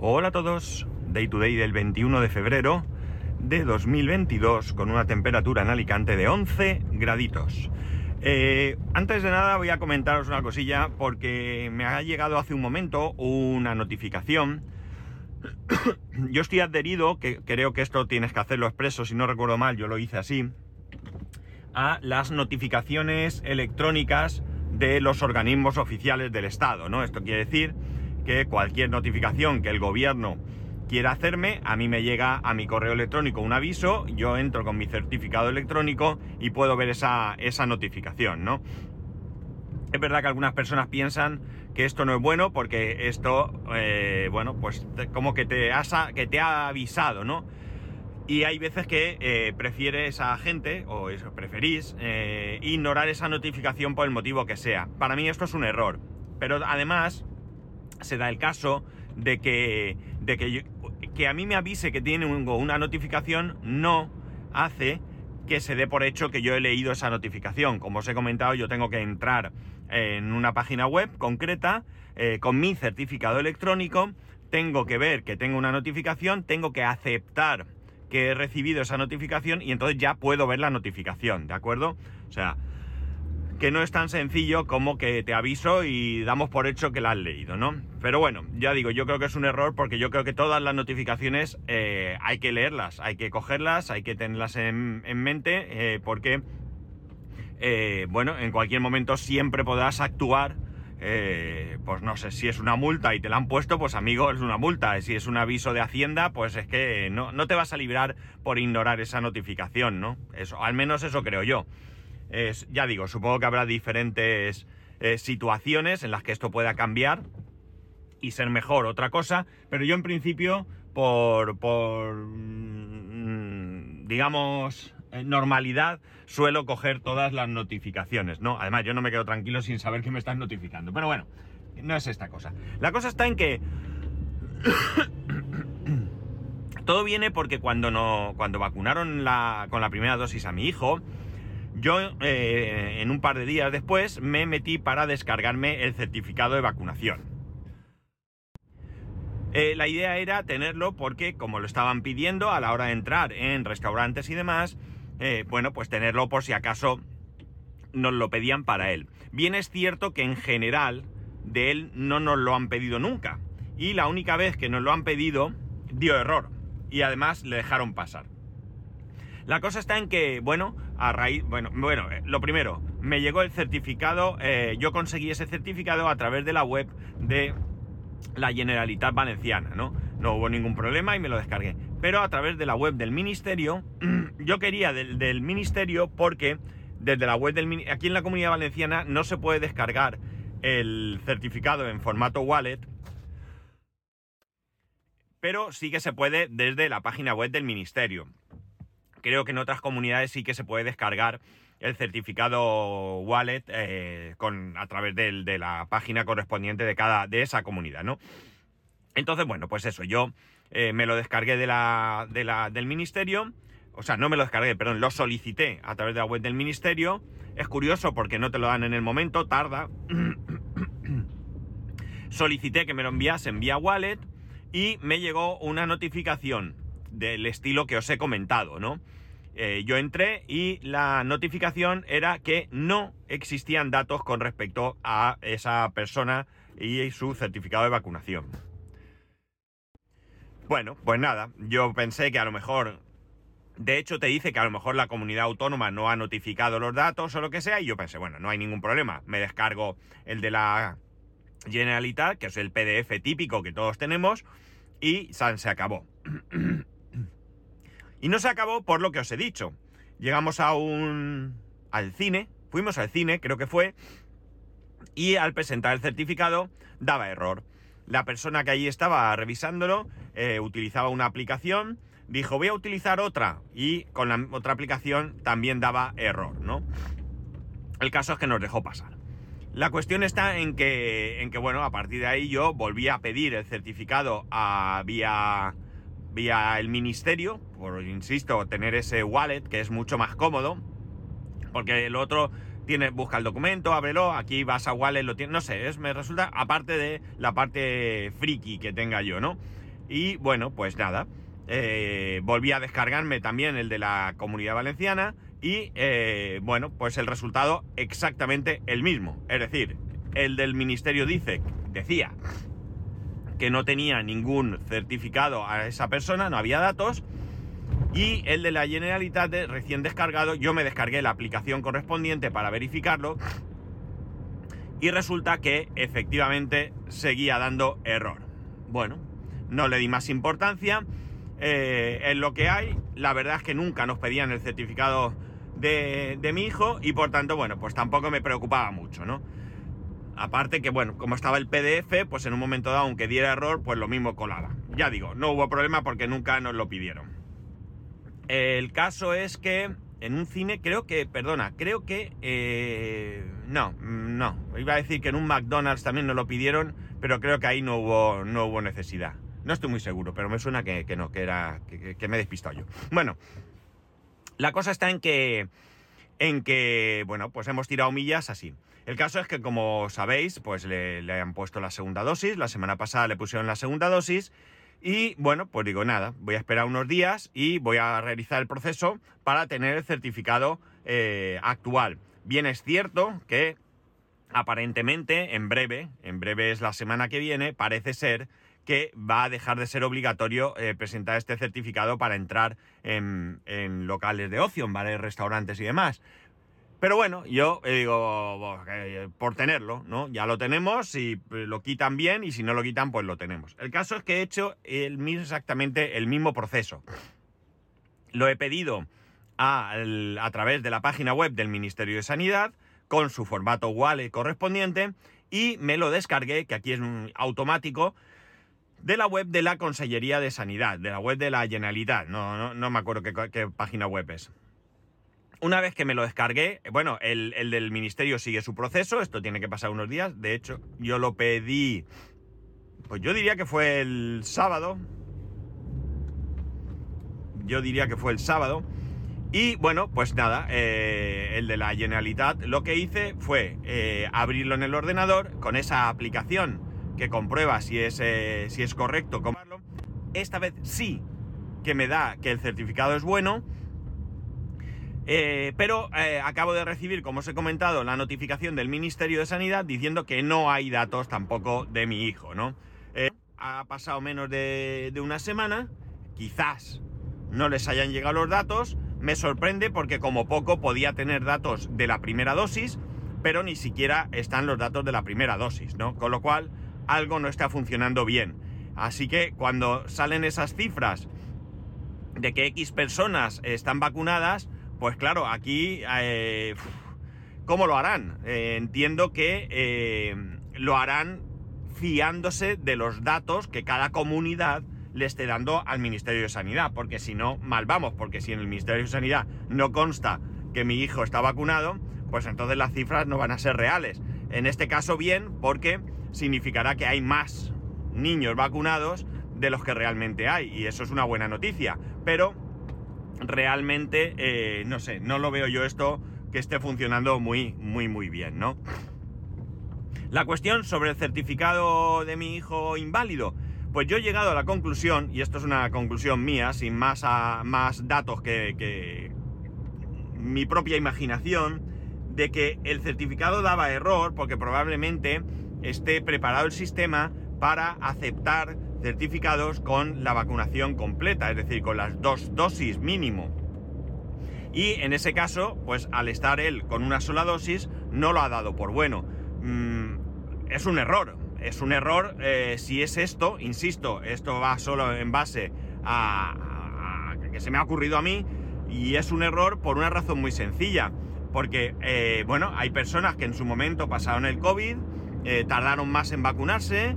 Hola a todos, Day to Day del 21 de febrero de 2022 con una temperatura en Alicante de 11 graditos. Eh, antes de nada voy a comentaros una cosilla porque me ha llegado hace un momento una notificación. yo estoy adherido, que creo que esto tienes que hacerlo expreso, si no recuerdo mal, yo lo hice así, a las notificaciones electrónicas de los organismos oficiales del Estado, ¿no? Esto quiere decir que cualquier notificación que el gobierno quiera hacerme, a mí me llega a mi correo electrónico un aviso, yo entro con mi certificado electrónico y puedo ver esa, esa notificación, ¿no? Es verdad que algunas personas piensan que esto no es bueno porque esto, eh, bueno, pues como que te, que te ha avisado, ¿no? Y hay veces que eh, prefiere esa gente, o preferís, eh, ignorar esa notificación por el motivo que sea. Para mí esto es un error. Pero además, se da el caso de que, de que, que a mí me avise que tiene una notificación no hace que se dé por hecho que yo he leído esa notificación. Como os he comentado, yo tengo que entrar en una página web concreta eh, con mi certificado electrónico, tengo que ver que tengo una notificación, tengo que aceptar que he recibido esa notificación y entonces ya puedo ver la notificación, ¿de acuerdo? O sea, que no es tan sencillo como que te aviso y damos por hecho que la has leído, ¿no? Pero bueno, ya digo, yo creo que es un error porque yo creo que todas las notificaciones eh, hay que leerlas, hay que cogerlas, hay que tenerlas en, mente, eh, porque, eh, bueno, en cualquier momento siempre podrás actuar. pues no sé, si es una multa y te la han puesto, pues amigo, es una multa. Si es un aviso de Hacienda, pues es que no, no te vas a librar por ignorar esa notificación, ¿no? Eso, al menos eso creo yo ya digo, supongo que habrá diferentes eh, situaciones en las que esto pueda cambiar y ser mejor otra cosa, pero yo en principio, por, por mm, digamos, eh, normalidad, suelo coger todas las notificaciones, ¿no? Además, yo no me quedo tranquilo sin saber que me están notificando. Pero bueno, no es esta cosa. La cosa está en que... Todo viene porque cuando, no, cuando vacunaron con la primera dosis a mi hijo, yo, eh, en un par de días después, me metí para descargarme el certificado de vacunación. Eh, la idea era tenerlo porque, como lo estaban pidiendo a la hora de entrar en restaurantes y demás, eh, bueno, pues tenerlo por si acaso nos lo pedían para él. Bien es cierto que en general de él no nos lo han pedido nunca. Y la única vez que nos lo han pedido dio error. Y además le dejaron pasar. La cosa está en que, bueno, a raíz, bueno, bueno, eh, lo primero, me llegó el certificado, eh, yo conseguí ese certificado a través de la web de la Generalitat Valenciana, ¿no? No hubo ningún problema y me lo descargué. Pero a través de la web del ministerio, yo quería del, del ministerio porque desde la web del aquí en la Comunidad Valenciana no se puede descargar el certificado en formato wallet, pero sí que se puede desde la página web del ministerio. Creo que en otras comunidades sí que se puede descargar el certificado wallet eh, con, a través de, la página correspondiente de cada de esa comunidad, ¿no? Entonces, bueno, pues eso, yo eh, me lo descargué de del ministerio, o sea, no me lo descargué, perdón, lo solicité a través de la web del ministerio. Es curioso porque no te lo dan en el momento, tarda. solicité que me lo enviasen vía wallet y me llegó una notificación del estilo que os he comentado, ¿no? Eh, yo entré y la notificación era que no existían datos con respecto a esa persona y su certificado de vacunación. Bueno, pues nada, yo pensé que a lo mejor, de hecho te dice que a lo mejor la comunidad autónoma no ha notificado los datos o lo que sea, y yo pensé, bueno, no hay ningún problema, me descargo el de la Generalitat, que es el PDF típico que todos tenemos, y se acabó. Y no se acabó por lo que os he dicho. Llegamos a un... al cine, fuimos al cine, creo que fue, y al presentar el certificado daba error. La persona que allí estaba revisándolo eh, utilizaba una aplicación, dijo voy a utilizar otra y con la otra aplicación también daba error, ¿no? El caso es que nos dejó pasar. La cuestión está en que, en que bueno, a partir de ahí yo volví a pedir el certificado a vía vía el ministerio, por insisto, tener ese wallet que es mucho más cómodo, porque el otro tiene, busca el documento, ábrelo, aquí vas a wallet, lo tiene, no sé, me resulta, aparte de la parte friki que tenga yo, ¿no? y bueno, pues nada, eh, volví a descargarme también el de la comunidad valenciana y eh, bueno, pues el resultado exactamente el mismo. Es decir, el del ministerio dice, decía que no tenía ningún certificado a esa persona, no había datos. Y el de la Generalitat recién descargado, yo me descargué la aplicación correspondiente para verificarlo. Y resulta que efectivamente seguía dando error. Bueno, no le di más importancia. Eh, en lo que hay, la verdad es que nunca nos pedían el certificado de, de mi hijo y por tanto, bueno, pues tampoco me preocupaba mucho, ¿no? Aparte que, bueno, como estaba el PDF, pues en un momento dado, aunque diera error, pues lo mismo colaba. Ya digo, no hubo problema porque nunca nos lo pidieron. El caso es que en un cine, creo que, perdona, creo que... Eh, no, no. Iba a decir que en un McDonald's también nos lo pidieron, pero creo que ahí no hubo, no hubo necesidad. No estoy muy seguro, pero me suena que, no, que era. Que, me he despistado yo. Bueno, la cosa está en que. En que, bueno, pues hemos tirado millas así. El caso es que, como sabéis, pues le, han puesto la segunda dosis. La semana pasada le pusieron la segunda dosis. Y bueno, pues digo nada, voy a esperar unos días y voy a realizar el proceso para tener el certificado eh, actual. Bien es cierto que aparentemente en breve, en breve es la semana que viene, parece ser que va a dejar de ser obligatorio eh, presentar este certificado para entrar en, en, locales de ocio, en bares, restaurantes y demás. Pero bueno, yo eh, digo, eh, por tenerlo, ¿no? Ya lo tenemos, si lo quitan bien y si no lo quitan, pues lo tenemos. El caso es que he hecho el exactamente el mismo proceso. Lo he pedido a, través de la página web del Ministerio de Sanidad, con su formato wallet correspondiente, y me lo descargué, que aquí es un automático, de la web de la Consellería de Sanidad, de la web de la Generalitat, no, no, me acuerdo qué página web es. Una vez que me lo descargué, bueno, el, del ministerio sigue su proceso, esto tiene que pasar unos días, de hecho yo lo pedí, pues yo diría que fue el sábado, yo diría que fue el sábado, y bueno, pues nada, eh, el de la Generalitat lo que hice fue eh, abrirlo en el ordenador con esa aplicación que comprueba si es, eh, si es correcto, esta vez sí que me da que el certificado es bueno, eh, pero eh, acabo de recibir, como os he comentado, la notificación del Ministerio de Sanidad diciendo que no hay datos tampoco de mi hijo, ¿no? Eh, ha pasado menos de, una semana, quizás no les hayan llegado los datos, me sorprende porque como poco podía tener datos de la primera dosis, pero ni siquiera están los datos de la primera dosis, ¿no? Con lo cual, algo no está funcionando bien. Así que cuando salen esas cifras de que X personas están vacunadas, pues claro, aquí, eh, ¿cómo lo harán? Eh, entiendo que eh, lo harán fiándose de los datos que cada comunidad le esté dando al Ministerio de Sanidad, porque si no, mal vamos, porque si en el Ministerio de Sanidad no consta que mi hijo está vacunado, pues entonces las cifras no van a ser reales. En este caso bien, porque significará que hay más niños vacunados de los que realmente hay, y eso es una buena noticia, pero realmente, eh, no sé, no lo veo yo esto que esté funcionando muy, muy, muy bien, ¿no? La cuestión sobre el certificado de mi hijo inválido. Pues yo he llegado a la conclusión, y esto es una conclusión mía, sin más, más datos que mi propia imaginación, de que el certificado daba error porque probablemente esté preparado el sistema para aceptar certificados con la vacunación completa, es decir, con las dos dosis mínimo. Y en ese caso, pues al estar él con una sola dosis, no lo ha dado por bueno. Mm, es un error, es un error eh, si es esto, insisto, esto va solo en base a, que se me ha ocurrido a mí, y es un error por una razón muy sencilla, porque, eh, bueno, hay personas que en su momento pasaron el COVID, eh, tardaron más en vacunarse,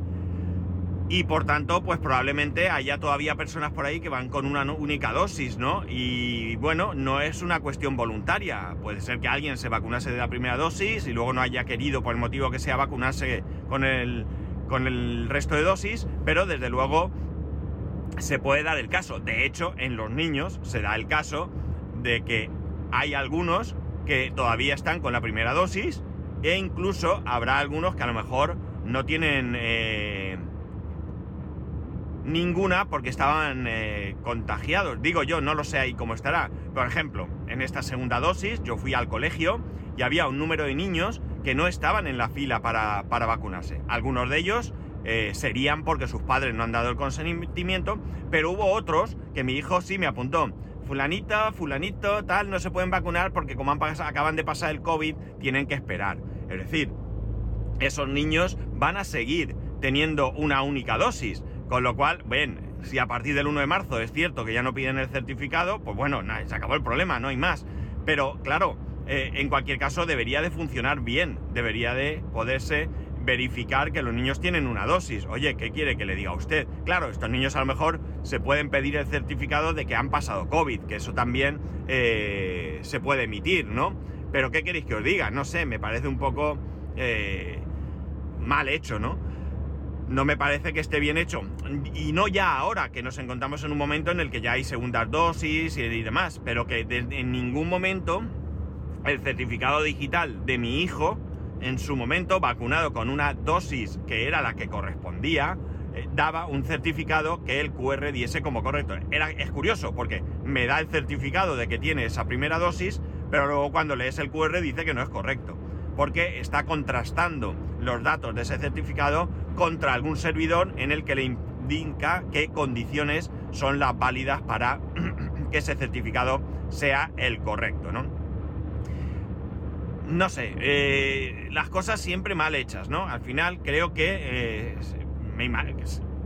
y por tanto, pues probablemente haya todavía personas por ahí que van con una única dosis, ¿no? Y bueno, no es una cuestión voluntaria. Puede ser que alguien se vacunase de la primera dosis y luego no haya querido, por el motivo que sea, vacunarse con el, con el resto de dosis, pero desde luego se puede dar el caso. De hecho, en los niños se da el caso de que hay algunos que todavía están con la primera dosis e incluso habrá algunos que a lo mejor no tienen... Eh, ninguna porque estaban eh, contagiados. Digo yo, no lo sé ahí cómo estará. Por ejemplo, en esta segunda dosis yo fui al colegio y había un número de niños que no estaban en la fila para, vacunarse. Algunos de ellos eh, serían porque sus padres no han dado el consentimiento, pero hubo otros que mi hijo sí me apuntó. Fulanito, fulanito, tal, no se pueden vacunar porque como han acaban de pasar el COVID, tienen que esperar. Es decir, esos niños van a seguir teniendo una única dosis. Con lo cual, ven, si a partir del 1 de marzo es cierto que ya no piden el certificado, pues bueno, se acabó el problema, no hay más. Pero claro, eh, en cualquier caso debería de funcionar bien, debería de poderse verificar que los niños tienen una dosis. Oye, ¿qué quiere que le diga a usted? Claro, estos niños a lo mejor se pueden pedir el certificado de que han pasado COVID, que eso también eh, se puede emitir, ¿no? Pero ¿qué queréis que os diga? No sé, me parece un poco eh, mal hecho, ¿no? No me parece que esté bien hecho. Y no ya ahora, que nos encontramos en un momento en el que ya hay segundas dosis y demás, pero que en ningún momento el certificado digital de mi hijo, en su momento vacunado con una dosis que era la que correspondía, eh, daba un certificado que el QR diese como correcto. Era, es curioso porque me da el certificado de que tiene esa primera dosis, pero luego cuando lees el QR dice que no es correcto, porque está contrastando los datos de ese certificado contra algún servidor en el que le indica qué condiciones son las válidas para que ese certificado sea el correcto, ¿no? No sé, eh, las cosas siempre mal hechas, ¿no? Al final creo que eh,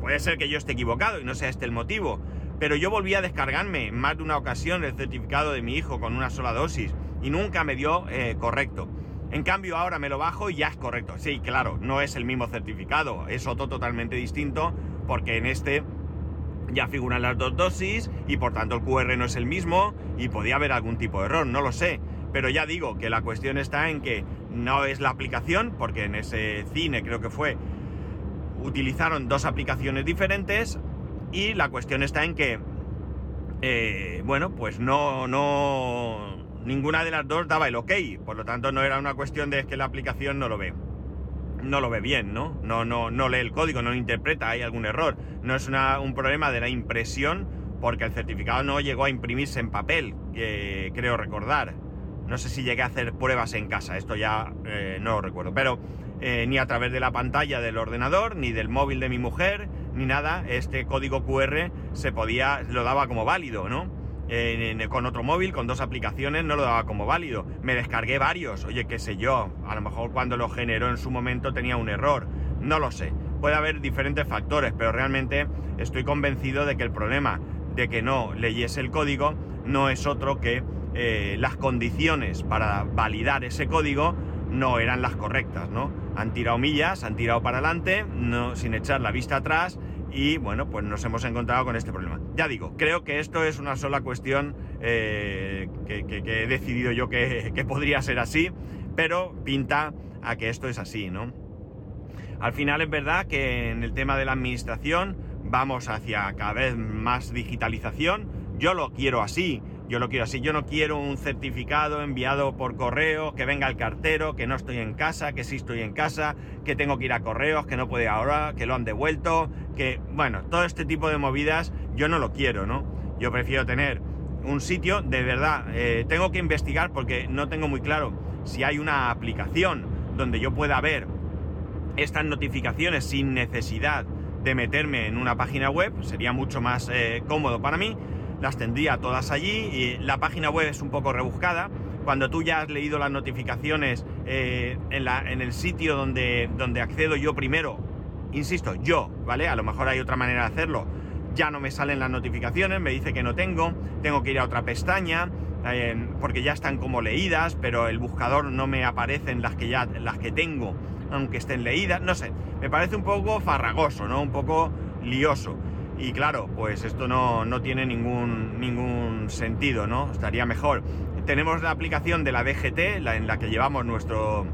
puede ser que yo esté equivocado y no sea este el motivo, pero yo volví a descargarme en más de una ocasión el certificado de mi hijo con una sola dosis y nunca me dio eh, correcto. En cambio ahora me lo bajo y ya es correcto. Sí, claro, no es el mismo certificado, es otro totalmente distinto porque en este ya figuran las dos dosis y por tanto el QR no es el mismo y podía haber algún tipo de error, no lo sé. Pero ya digo que la cuestión está en que no es la aplicación, porque en ese cine creo que fue, utilizaron dos aplicaciones diferentes y la cuestión está en que, eh, bueno, pues no, no, ninguna de las dos daba el ok, por lo tanto no era una cuestión de que la aplicación no lo ve. No lo ve bien, ¿no? No, no, no lee el código, no lo interpreta, hay algún error. No es un problema de la impresión, porque el certificado no llegó a imprimirse en papel, creo recordar. No sé si llegué a hacer pruebas en casa, esto ya eh, no lo recuerdo, pero eh, ni a través de la pantalla del ordenador, ni del móvil de mi mujer, ni nada, este código QR se podía, lo daba como válido, ¿no? Con otro móvil, con dos aplicaciones, no lo daba como válido. Me descargué varios, oye, qué sé yo, a lo mejor cuando lo generó en su momento tenía un error, no lo sé. Puede haber diferentes factores, pero realmente estoy convencido de que el problema de que no leyese el código no es otro que eh, las condiciones para validar ese código no eran las correctas, ¿no? Han tirado millas, han tirado para adelante, no, sin echar la vista atrás y bueno, pues nos hemos encontrado con este problema. Ya digo, creo que esto es una sola cuestión eh, que, he decidido yo que, que, podría ser así, pero pinta a que esto es así, ¿no? Al final es verdad que en el tema de la administración vamos hacia cada vez más digitalización, yo lo quiero así, yo lo quiero así, yo no quiero un certificado enviado por correo, que venga el cartero, que no estoy en casa, que sí estoy en casa, que tengo que ir a correos, que no puede ahora, que lo han devuelto, que, bueno, todo este tipo de movidas yo no lo quiero, ¿no? Yo prefiero tener un sitio, de verdad, eh, tengo que investigar porque no tengo muy claro si hay una aplicación donde yo pueda ver estas notificaciones sin necesidad de meterme en una página web, sería mucho más eh, cómodo para mí las tendría todas allí y la página web es un poco rebuscada. Cuando tú ya has leído las notificaciones eh, en, la, en, el sitio donde, donde accedo yo primero, insisto, yo, ¿vale? A lo mejor hay otra manera de hacerlo. Ya no me salen las notificaciones, me dice que no tengo, tengo que ir a otra pestaña, eh, porque ya están como leídas, pero el buscador no me aparecen las que ya las que tengo, aunque estén leídas, no sé, me parece un poco farragoso, ¿no? Un poco lioso. Y claro, pues esto no, tiene ningún, ningún sentido, ¿no? Estaría mejor. Tenemos la aplicación de la DGT, la, en la que llevamos nuestro,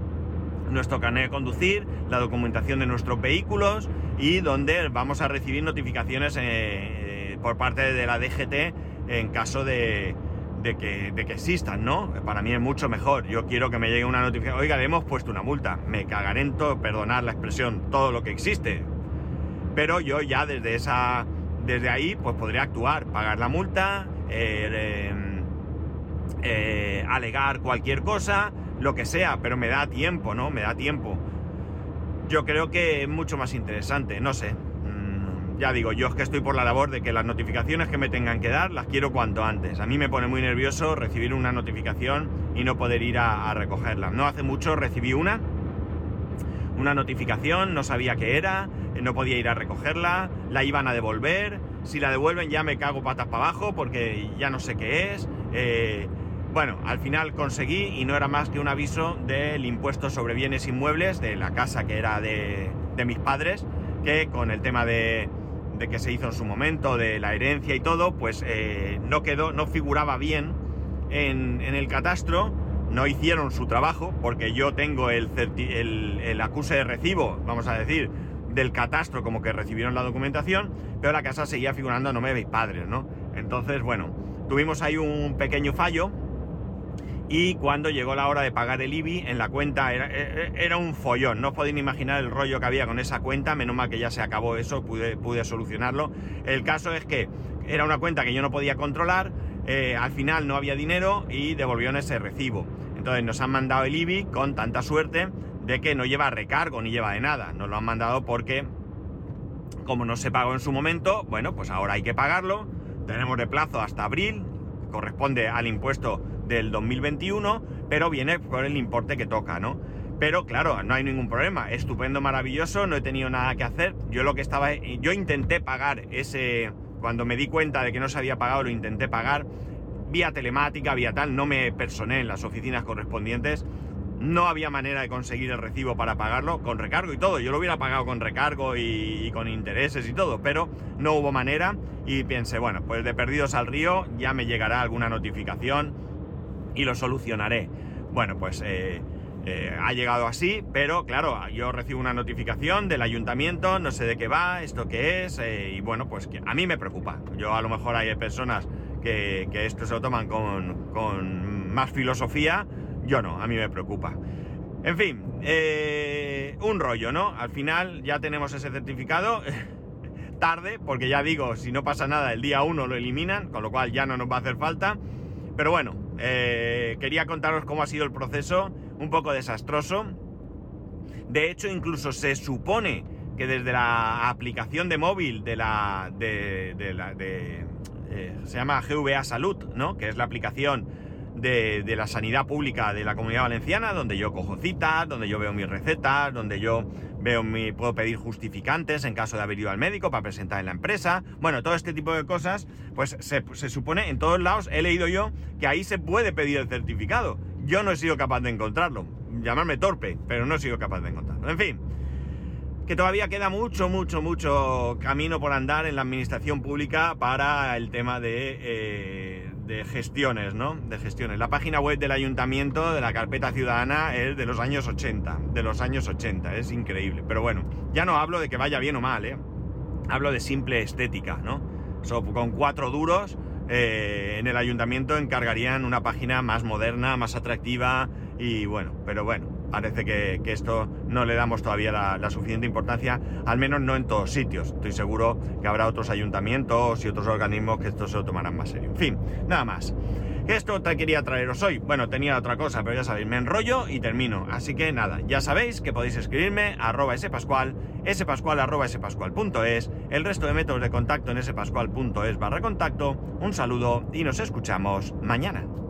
nuestro carnet de conducir, la documentación de nuestros vehículos y donde vamos a recibir notificaciones eh, por parte de la DGT en caso de, que, de, que, existan, ¿no? Para mí es mucho mejor. Yo quiero que me llegue una notificación. Oiga, le hemos puesto una multa. Me cagaré en todo, perdonar la expresión, todo lo que existe Pero yo ya desde esa. Desde ahí, pues podría actuar, pagar la multa, eh, eh, alegar cualquier cosa, lo que sea, pero me da tiempo, ¿no? Me da tiempo. Yo creo que es mucho más interesante, no sé. Mm, ya digo, yo es que estoy por la labor de que las notificaciones que me tengan que dar las quiero cuanto antes. A mí me pone muy nervioso recibir una notificación y no poder ir a, a recogerla. No hace mucho recibí una, una notificación, no sabía qué era, no podía ir a recogerla, la iban a devolver, si la devuelven ya me cago patas para abajo porque ya no sé qué es. Eh, bueno, al final conseguí y no era más que un aviso del impuesto sobre bienes inmuebles de la casa que era de, mis padres, que con el tema de, que se hizo en su momento, de la herencia y todo, pues eh, no quedó, no figuraba bien en, el catastro, no hicieron su trabajo, porque yo tengo el, el, el acuse de recibo, vamos a decir, del catastro como que recibieron la documentación, pero la casa seguía figurando a nombre de mis padres, ¿no? Entonces, bueno, tuvimos ahí un pequeño fallo y cuando llegó la hora de pagar el IBI en la cuenta era, e, e, era un follón, no os podéis imaginar el rollo que había con esa cuenta, menos mal que ya se acabó eso, pude, pude solucionarlo. El caso es que era una cuenta que yo no podía controlar, eh, al final no había dinero y devolvieron ese recibo. Entonces nos han mandado el IBI con tanta suerte de que no lleva recargo ni lleva de nada. Nos lo han mandado porque, como no se pagó en su momento, bueno, pues ahora hay que pagarlo. Tenemos de plazo hasta abril, corresponde al impuesto del 2021, pero viene por el importe que toca, ¿no? Pero claro, no hay ningún problema. Estupendo, maravilloso, no he tenido nada que hacer. Yo lo que estaba. Yo intenté pagar ese. Cuando me di cuenta de que no se había pagado, lo intenté pagar vía telemática, vía tal. No me personé en las oficinas correspondientes no había manera de conseguir el recibo para pagarlo con recargo y todo. Yo lo hubiera pagado con recargo y, con intereses y todo, pero no hubo manera y pensé, bueno, pues de perdidos al río ya me llegará alguna notificación y lo solucionaré. Bueno, pues eh, eh, ha llegado así, pero claro, yo recibo una notificación del ayuntamiento, no sé de qué va, esto qué es, eh, y bueno, pues a mí me preocupa. Yo a lo mejor hay personas que, esto se lo toman con más filosofía yo no, a mí me preocupa. En fin, eh, un rollo, ¿no? Al final ya tenemos ese certificado. Tarde, porque ya digo, si no pasa nada, el día 1 lo eliminan, con lo cual ya no nos va a hacer falta. Pero bueno, eh, quería contaros cómo ha sido el proceso, un poco desastroso. De hecho, incluso se supone que desde la aplicación de móvil de la. de, la. De, eh, se llama GVA Salud, ¿no? Que es la aplicación de, la sanidad pública de la comunidad valenciana, donde yo cojo citas, donde yo veo mis recetas, donde yo veo mi, puedo pedir justificantes en caso de haber ido al médico para presentar en la empresa. Bueno, todo este tipo de cosas, pues se, se supone en todos lados, he leído yo, que ahí se puede pedir el certificado. Yo no he sido capaz de encontrarlo. Llamarme torpe, pero no he sido capaz de encontrarlo. En fin que todavía queda mucho, mucho, mucho camino por andar en la administración pública para el tema de eh, de gestiones, ¿no? De gestiones. La página web del ayuntamiento de la carpeta ciudadana es de los años 80, de los años 80, es increíble. Pero bueno, ya no hablo de que vaya bien o mal, ¿eh? Hablo de simple estética, ¿no? con cuatro duros eh, en el ayuntamiento encargarían una página más moderna, más atractiva y bueno, pero bueno, parece que, esto no le damos todavía la, suficiente importancia, al menos no en todos sitios. Estoy seguro que habrá otros ayuntamientos y otros organismos que esto se lo tomarán más serio. En fin, nada más. Esto te quería traeros hoy. Bueno, tenía otra cosa, pero ya sabéis, me enrollo y termino. Así que nada, ya sabéis que podéis escribirme a arroba spascual, spascual el resto de métodos de contacto en spascual.es barra contacto. Un saludo y nos escuchamos mañana.